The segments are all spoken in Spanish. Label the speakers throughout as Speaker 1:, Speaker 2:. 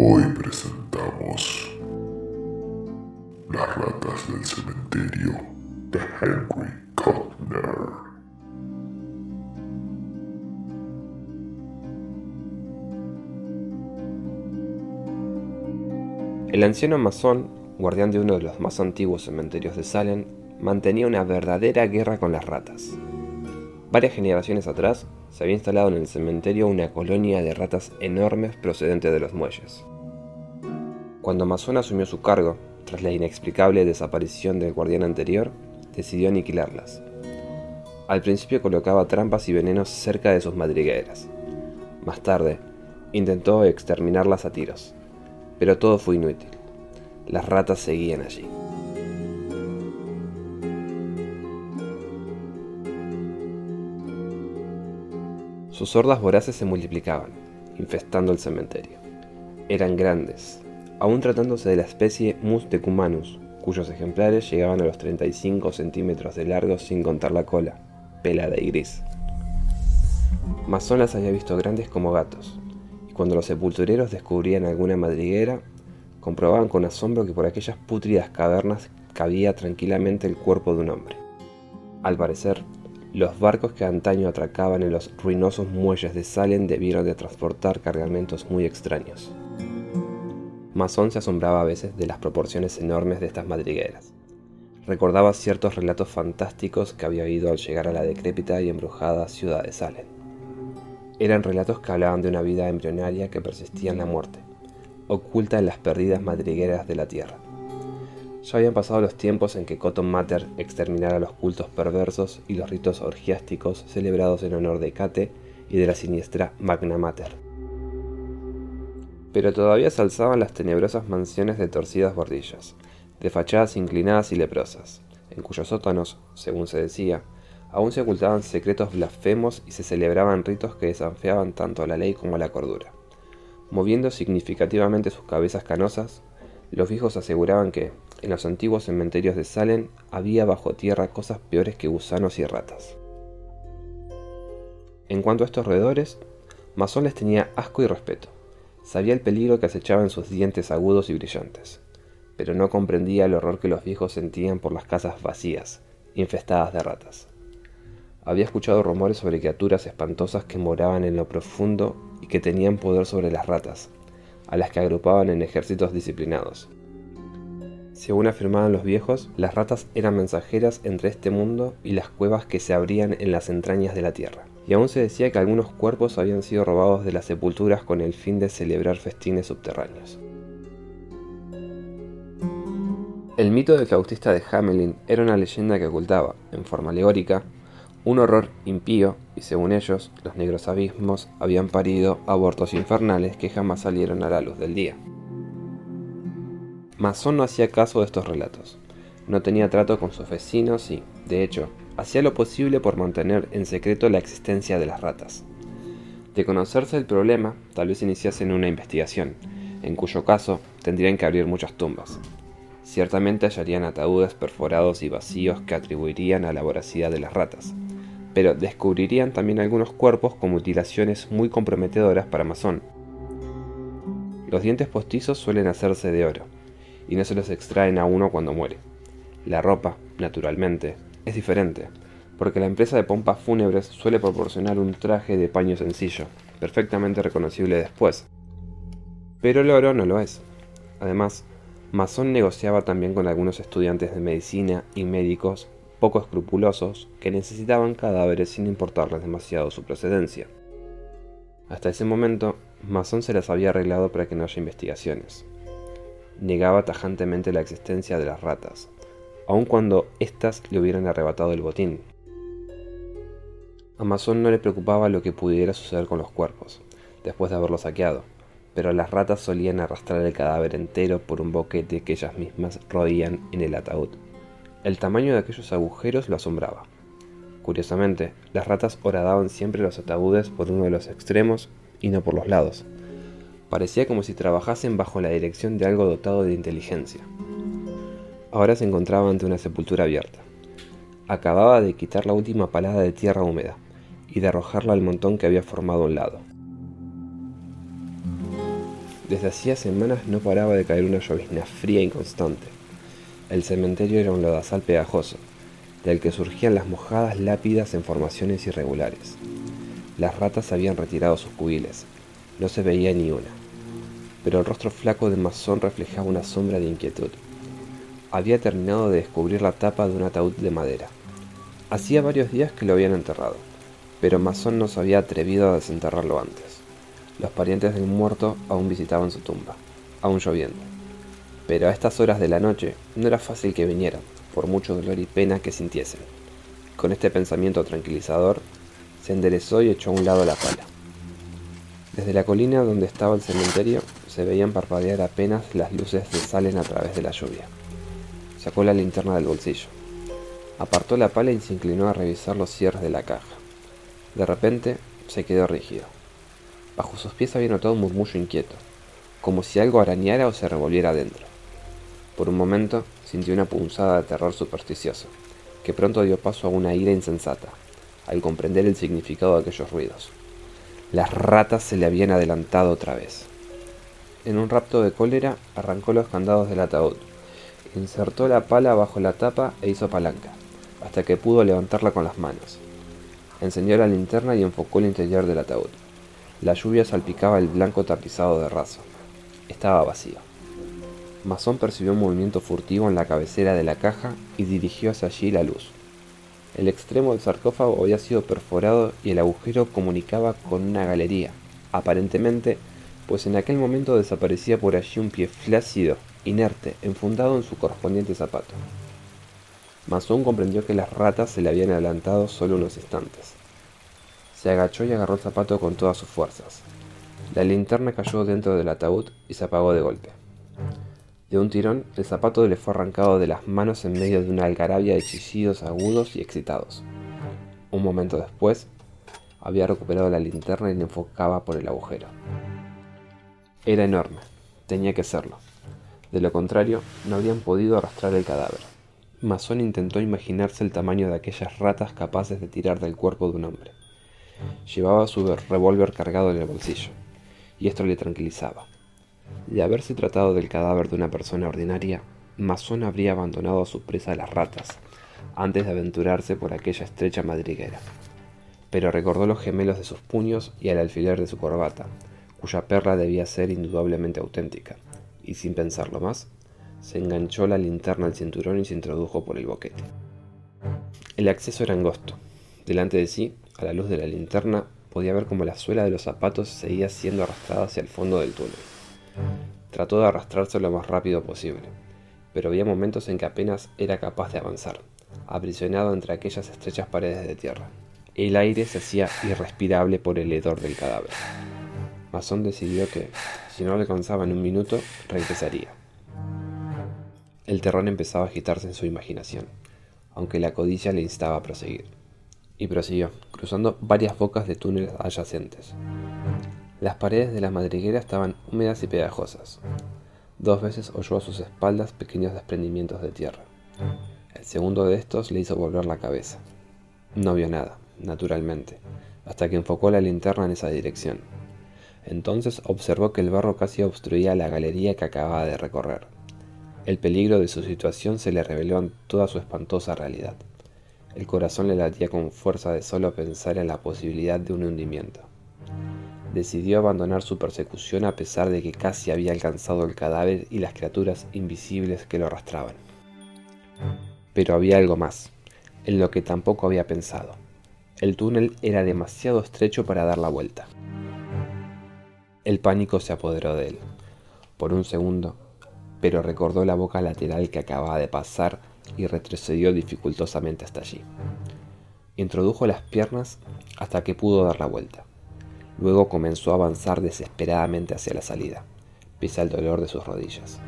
Speaker 1: Hoy presentamos Las ratas del cementerio de Henry Cutner.
Speaker 2: El anciano masón, guardián de uno de los más antiguos cementerios de Salem, mantenía una verdadera guerra con las ratas. Varias generaciones atrás, se había instalado en el cementerio una colonia de ratas enormes procedentes de los muelles. Cuando Masón asumió su cargo, tras la inexplicable desaparición del guardián anterior, decidió aniquilarlas. Al principio colocaba trampas y venenos cerca de sus madrigueras. Más tarde, intentó exterminarlas a tiros, pero todo fue inútil. Las ratas seguían allí. Sus hordas voraces se multiplicaban, infestando el cementerio. Eran grandes, aún tratándose de la especie Mus decumanus, cuyos ejemplares llegaban a los 35 centímetros de largo sin contar la cola, pelada y gris. Masón las había visto grandes como gatos, y cuando los sepultureros descubrían alguna madriguera, comprobaban con asombro que por aquellas pútridas cavernas cabía tranquilamente el cuerpo de un hombre. Al parecer, los barcos que antaño atracaban en los ruinosos muelles de Salem debieron de transportar cargamentos muy extraños. Masón se asombraba a veces de las proporciones enormes de estas madrigueras. Recordaba ciertos relatos fantásticos que había oído al llegar a la decrépita y embrujada ciudad de Salem. Eran relatos que hablaban de una vida embrionaria que persistía en la muerte, oculta en las perdidas madrigueras de la tierra. Ya habían pasado los tiempos en que Cotton Matter exterminara los cultos perversos y los ritos orgiásticos celebrados en honor de Kate y de la siniestra Magna Mater. Pero todavía se alzaban las tenebrosas mansiones de torcidas bordillas, de fachadas inclinadas y leprosas, en cuyos sótanos, según se decía, aún se ocultaban secretos blasfemos y se celebraban ritos que desafiaban tanto a la ley como a la cordura. Moviendo significativamente sus cabezas canosas, los viejos aseguraban que, en los antiguos cementerios de Salem, había bajo tierra cosas peores que gusanos y ratas. En cuanto a estos roedores, Masón les tenía asco y respeto. Sabía el peligro que acechaba en sus dientes agudos y brillantes, pero no comprendía el horror que los viejos sentían por las casas vacías, infestadas de ratas. Había escuchado rumores sobre criaturas espantosas que moraban en lo profundo y que tenían poder sobre las ratas, a las que agrupaban en ejércitos disciplinados. Según afirmaban los viejos, las ratas eran mensajeras entre este mundo y las cuevas que se abrían en las entrañas de la tierra. Y aún se decía que algunos cuerpos habían sido robados de las sepulturas con el fin de celebrar festines subterráneos. El mito del flautista de Hamelin era una leyenda que ocultaba, en forma alegórica, un horror impío y según ellos, los negros abismos habían parido abortos infernales que jamás salieron a la luz del día. Masón no hacía caso de estos relatos. No tenía trato con sus vecinos y, de hecho, hacía lo posible por mantener en secreto la existencia de las ratas. De conocerse el problema, tal vez iniciasen una investigación, en cuyo caso tendrían que abrir muchas tumbas. Ciertamente hallarían ataúdes perforados y vacíos que atribuirían a la voracidad de las ratas, pero descubrirían también algunos cuerpos con mutilaciones muy comprometedoras para Masón. Los dientes postizos suelen hacerse de oro, y no se los extraen a uno cuando muere. La ropa, naturalmente, es diferente, porque la empresa de pompas fúnebres suele proporcionar un traje de paño sencillo, perfectamente reconocible después. Pero el oro no lo es. Además, Mason negociaba también con algunos estudiantes de medicina y médicos poco escrupulosos que necesitaban cadáveres sin importarles demasiado su procedencia. Hasta ese momento, Mason se las había arreglado para que no haya investigaciones. Negaba tajantemente la existencia de las ratas, aun cuando éstas le hubieran arrebatado el botín. A Mason no le preocupaba lo que pudiera suceder con los cuerpos, después de haberlos saqueado, pero las ratas solían arrastrar el cadáver entero por un boquete que ellas mismas roían en el ataúd. El tamaño de aquellos agujeros lo asombraba. Curiosamente, las ratas horadaban siempre los ataúdes por uno de los extremos y no por los lados. Parecía como si trabajasen bajo la dirección de algo dotado de inteligencia. Ahora se encontraba ante una sepultura abierta. Acababa de quitar la última palada de tierra húmeda y de arrojarla al montón que había formado a un lado. Desde hacía semanas no paraba de caer una llovizna fría y constante. El cementerio era un lodazal pegajoso, del que surgían las mojadas lápidas en formaciones irregulares. Las ratas habían retirado sus cubiles, no se veía ni una, pero el rostro flaco de Masón reflejaba una sombra de inquietud. Había terminado de descubrir la tapa de un ataúd de madera. Hacía varios días que lo habían enterrado, pero Masón no se había atrevido a desenterrarlo antes. Los parientes del muerto aún visitaban su tumba, aún lloviendo. Pero a estas horas de la noche no era fácil que vinieran, por mucho dolor y pena que sintiesen. Con este pensamiento tranquilizador, se enderezó y echó a un lado la pala. Desde la colina donde estaba el cementerio se veían parpadear apenas las luces de Salen a través de la lluvia. Sacó la linterna del bolsillo. Apartó la pala y se inclinó a revisar los cierres de la caja. De repente se quedó rígido. Bajo sus pies había notado un murmullo inquieto, como si algo arañara o se revolviera adentro. Por un momento sintió una punzada de terror supersticioso, que pronto dio paso a una ira insensata, al comprender el significado de aquellos ruidos. Las ratas se le habían adelantado otra vez. En un rapto de cólera arrancó los candados del ataúd, insertó la pala bajo la tapa e hizo palanca, hasta que pudo levantarla con las manos. Encendió la linterna y enfocó el interior del ataúd. La lluvia salpicaba el blanco tapizado de raso. Estaba vacío. Masón percibió un movimiento furtivo en la cabecera de la caja y dirigió hacia allí la luz. El extremo del sarcófago había sido perforado y el agujero comunicaba con una galería, aparentemente, pues en aquel momento desaparecía por allí un pie flácido, inerte, enfundado en su correspondiente zapato. Masón comprendió que las ratas se le habían adelantado solo unos instantes. Se agachó y agarró el zapato con todas sus fuerzas. La linterna cayó dentro del ataúd y se apagó de golpe. De un tirón, el zapato le fue arrancado de las manos en medio de una algarabia de chillidos agudos y excitados. Un momento después, había recuperado la linterna y la enfocaba por el agujero. Era enorme, tenía que serlo. De lo contrario, no habrían podido arrastrar el cadáver. Masón intentó imaginarse el tamaño de aquellas ratas capaces de tirar del cuerpo de un hombre. Llevaba su revólver cargado en el bolsillo, y esto le tranquilizaba. De haberse tratado del cadáver de una persona ordinaria, Masón habría abandonado a su presa a las ratas, antes de aventurarse por aquella estrecha madriguera. Pero recordó los gemelos de sus puños y el alfiler de su corbata, cuya perla debía ser indudablemente auténtica, y sin pensarlo más, se enganchó la linterna al cinturón y se introdujo por el boquete. El acceso era angosto. Delante de sí a la luz de la linterna podía ver cómo la suela de los zapatos seguía siendo arrastrada hacia el fondo del túnel. Trató de arrastrarse lo más rápido posible, pero había momentos en que apenas era capaz de avanzar, aprisionado entre aquellas estrechas paredes de tierra. El aire se hacía irrespirable por el hedor del cadáver. Mason decidió que, si no le alcanzaba en un minuto, regresaría. El terror empezaba a agitarse en su imaginación, aunque la codicia le instaba a proseguir y prosiguió, cruzando varias bocas de túneles adyacentes. Las paredes de la madriguera estaban húmedas y pegajosas. Dos veces oyó a sus espaldas pequeños desprendimientos de tierra. El segundo de estos le hizo volver la cabeza. No vio nada, naturalmente, hasta que enfocó la linterna en esa dirección. Entonces observó que el barro casi obstruía la galería que acababa de recorrer. El peligro de su situación se le reveló en toda su espantosa realidad. El corazón le latía con fuerza de solo pensar en la posibilidad de un hundimiento. Decidió abandonar su persecución a pesar de que casi había alcanzado el cadáver y las criaturas invisibles que lo arrastraban. Pero había algo más, en lo que tampoco había pensado. El túnel era demasiado estrecho para dar la vuelta. El pánico se apoderó de él. Por un segundo, pero recordó la boca lateral que acababa de pasar y retrocedió dificultosamente hasta allí. Introdujo las piernas hasta que pudo dar la vuelta. Luego comenzó a avanzar desesperadamente hacia la salida, pese al dolor de sus rodillas.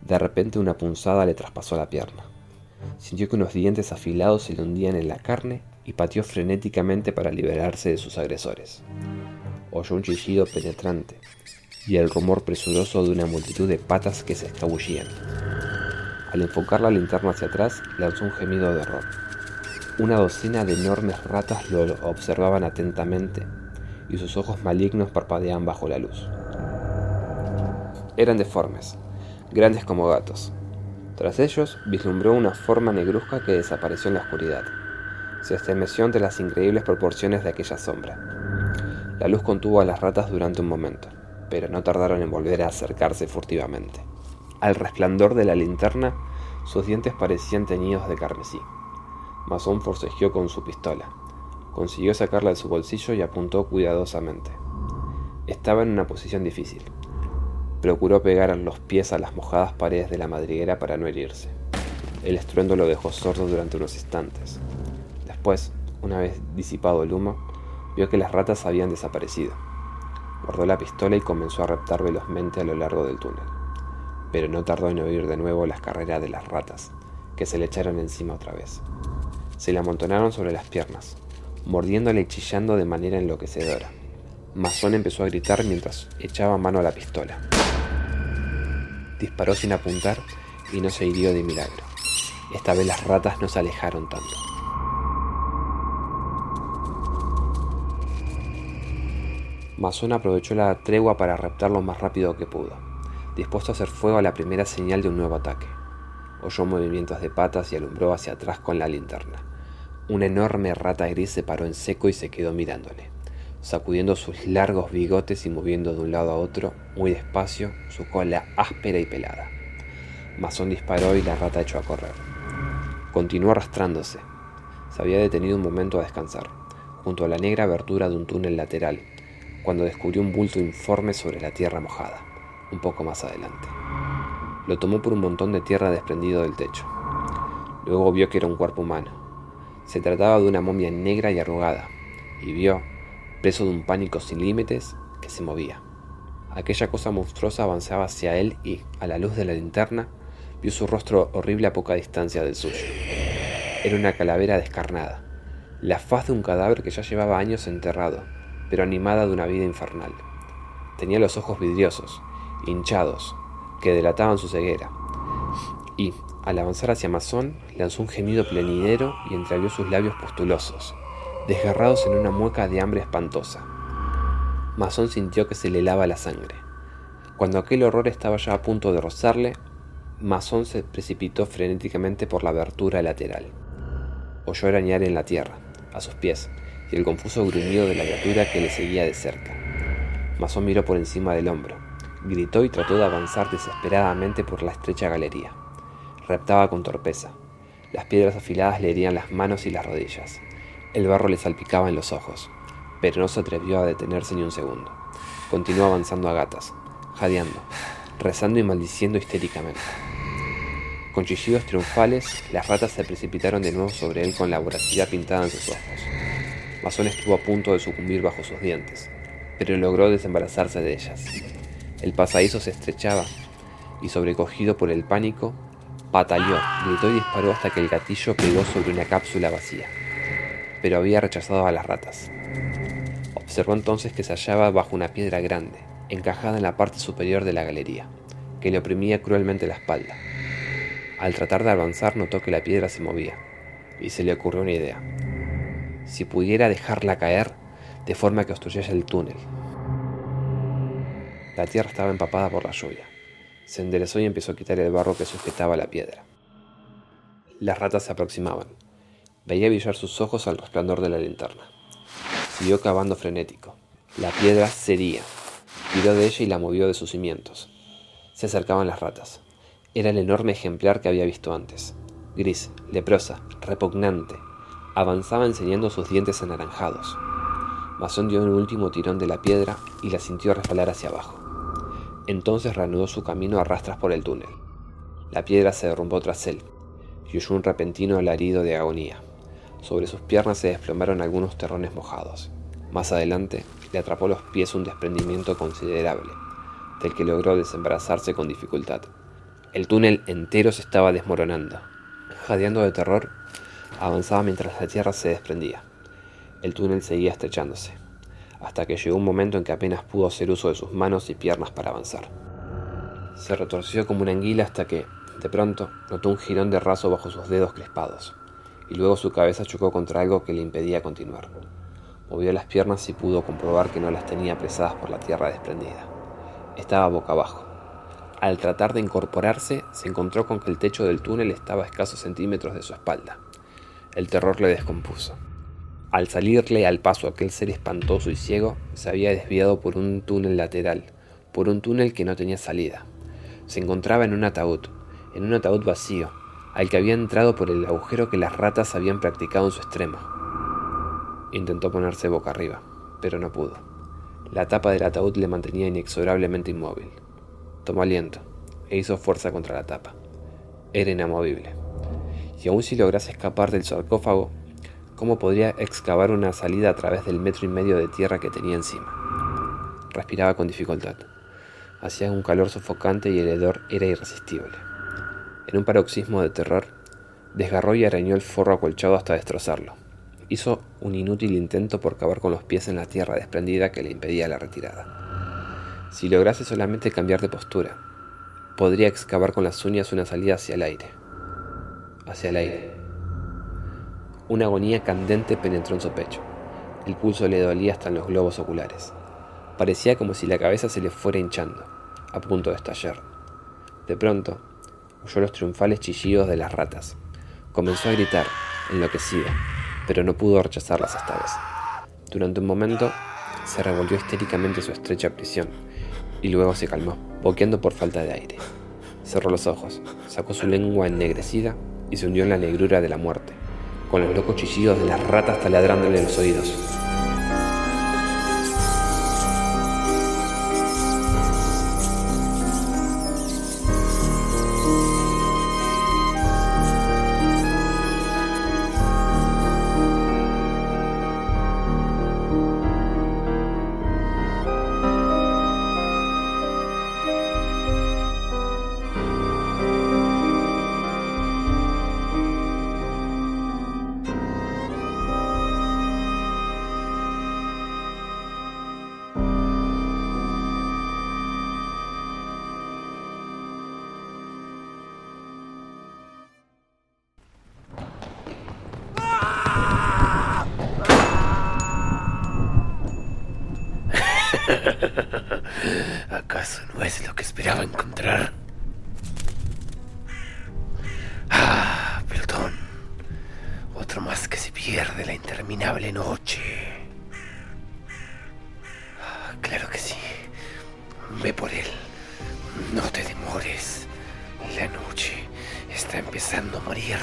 Speaker 2: De repente una punzada le traspasó la pierna. Sintió que unos dientes afilados se le hundían en la carne y pateó frenéticamente para liberarse de sus agresores. Oyó un chillido penetrante y el rumor presuroso de una multitud de patas que se escabullían. Al enfocar la linterna hacia atrás, lanzó un gemido de horror. Una docena de enormes ratas lo observaban atentamente y sus ojos malignos parpadeaban bajo la luz. Eran deformes, grandes como gatos. Tras ellos vislumbró una forma negruzca que desapareció en la oscuridad. Se estremeció ante las increíbles proporciones de aquella sombra. La luz contuvo a las ratas durante un momento, pero no tardaron en volver a acercarse furtivamente. Al resplandor de la linterna, sus dientes parecían teñidos de carmesí. Masón forcejeó con su pistola. Consiguió sacarla de su bolsillo y apuntó cuidadosamente. Estaba en una posición difícil. Procuró pegar los pies a las mojadas paredes de la madriguera para no herirse. El estruendo lo dejó sordo durante unos instantes. Después, una vez disipado el humo, vio que las ratas habían desaparecido. Guardó la pistola y comenzó a reptar velozmente a lo largo del túnel. Pero no tardó en oír de nuevo las carreras de las ratas, que se le echaron encima otra vez. Se le amontonaron sobre las piernas, mordiéndole y chillando de manera enloquecedora. Masón empezó a gritar mientras echaba mano a la pistola. Disparó sin apuntar y no se hirió de milagro. Esta vez las ratas no se alejaron tanto. Masón aprovechó la tregua para raptar lo más rápido que pudo, dispuesto a hacer fuego a la primera señal de un nuevo ataque. Oyó movimientos de patas y alumbró hacia atrás con la linterna. Una enorme rata gris se paró en seco y se quedó mirándole, sacudiendo sus largos bigotes y moviendo de un lado a otro, muy despacio, su cola áspera y pelada. Masón disparó y la rata echó a correr. Continuó arrastrándose. Se había detenido un momento a descansar, junto a la negra abertura de un túnel lateral, cuando descubrió un bulto informe sobre la tierra mojada, un poco más adelante. Lo tomó por un montón de tierra desprendido del techo. Luego vio que era un cuerpo humano. Se trataba de una momia negra y arrugada, y vio, preso de un pánico sin límites, que se movía. Aquella cosa monstruosa avanzaba hacia él y, a la luz de la linterna, vio su rostro horrible a poca distancia del suyo. Era una calavera descarnada, la faz de un cadáver que ya llevaba años enterrado, pero animada de una vida infernal. Tenía los ojos vidriosos, hinchados, que delataban su ceguera. Y, al avanzar hacia Masón, lanzó un gemido plenidero y entreabrió sus labios pustulosos, desgarrados en una mueca de hambre espantosa. Masón sintió que se le lava la sangre. Cuando aquel horror estaba ya a punto de rozarle, Masón se precipitó frenéticamente por la abertura lateral. Oyó arañar en la tierra, a sus pies, y el confuso gruñido de la criatura que le seguía de cerca. Masón miró por encima del hombro, gritó y trató de avanzar desesperadamente por la estrecha galería. Reptaba con torpeza. Las piedras afiladas le herían las manos y las rodillas. El barro le salpicaba en los ojos, pero no se atrevió a detenerse ni un segundo. Continuó avanzando a gatas, jadeando, rezando y maldiciendo histéricamente. Con chillidos triunfales, las ratas se precipitaron de nuevo sobre él con la voracidad pintada en sus ojos. Masón estuvo a punto de sucumbir bajo sus dientes, pero logró desembarazarse de ellas. El pasadizo se estrechaba y, sobrecogido por el pánico, pataleó, gritó y disparó hasta que el gatillo pegó sobre una cápsula vacía. Pero había rechazado a las ratas. Observó entonces que se hallaba bajo una piedra grande, encajada en la parte superior de la galería, que le oprimía cruelmente la espalda. Al tratar de avanzar notó que la piedra se movía, y se le ocurrió una idea. Si pudiera dejarla caer de forma que obstruyese el túnel. La tierra estaba empapada por la lluvia, Se enderezó y empezó a quitar el barro que sujetaba la piedra. Las ratas se aproximaban. Veía brillar sus ojos al resplandor de la linterna. Siguió cavando frenético. La piedra cedía. Tiró de ella y la movió de sus cimientos. Se acercaban las ratas. Era el enorme ejemplar que había visto antes. Gris, leprosa, repugnante. Avanzaba enseñando sus dientes anaranjados. Masón dio un último tirón de la piedra y la sintió resbalar hacia abajo. Entonces reanudó su camino a rastras por el túnel. La piedra se derrumbó tras él y oyó un repentino alarido de agonía. Sobre sus piernas se desplomaron algunos terrones mojados. Más adelante le atrapó los pies un desprendimiento considerable, del que logró desembarazarse con dificultad. El túnel entero se estaba desmoronando. Jadeando de terror, avanzaba mientras la tierra se desprendía. El túnel seguía estrechándose, hasta que llegó un momento en que apenas pudo hacer uso de sus manos y piernas para avanzar. Se retorció como una anguila hasta que, de pronto, notó un jirón de raso bajo sus dedos crispados, y luego su cabeza chocó contra algo que le impedía continuar. Movió las piernas y pudo comprobar que no las tenía apresadas por la tierra desprendida. Estaba boca abajo. Al tratar de incorporarse, se encontró con que el techo del túnel estaba a escasos centímetros de su espalda. El terror le descompuso. Al salirle al paso aquel ser espantoso y ciego, se había desviado por un túnel lateral, por un túnel que no tenía salida. Se encontraba en un ataúd, en un ataúd vacío, al que había entrado por el agujero que las ratas habían practicado en su extremo. Intentó ponerse boca arriba, pero no pudo. La tapa del ataúd le mantenía inexorablemente inmóvil. Tomó aliento e hizo fuerza contra la tapa. Era inamovible. Y aun si lograse escapar del sarcófago, ¿Cómo podría excavar una salida a través del metro y medio de tierra que tenía encima? Respiraba con dificultad. Hacía un calor sofocante y el hedor era irresistible. En un paroxismo de terror, desgarró y arañó el forro acolchado hasta destrozarlo. Hizo un inútil intento por cavar con los pies en la tierra desprendida que le impedía la retirada. Si lograse solamente cambiar de postura, podría excavar con las uñas una salida hacia el aire. Hacia el aire una agonía candente penetró en su pecho. El pulso le dolía hasta en los globos oculares. Parecía como si la cabeza se le fuera hinchando, a punto de estallar. De pronto, oyó los triunfales chillidos de las ratas. Comenzó a gritar, enloquecido, pero no pudo rechazarlas esta vez. Durante un momento, se revolvió histéricamente su estrecha prisión y luego se calmó, boqueando por falta de aire. Cerró los ojos, sacó su lengua ennegrecida y se hundió en la negrura de la muerte con los locos chillidos de las ratas taladrándole los oídos.
Speaker 3: Es lo que esperaba encontrar? Ah, perdón. Otro más que se pierde la interminable noche. Ah, claro que sí. Ve por él. No te demores. La noche está empezando a morir.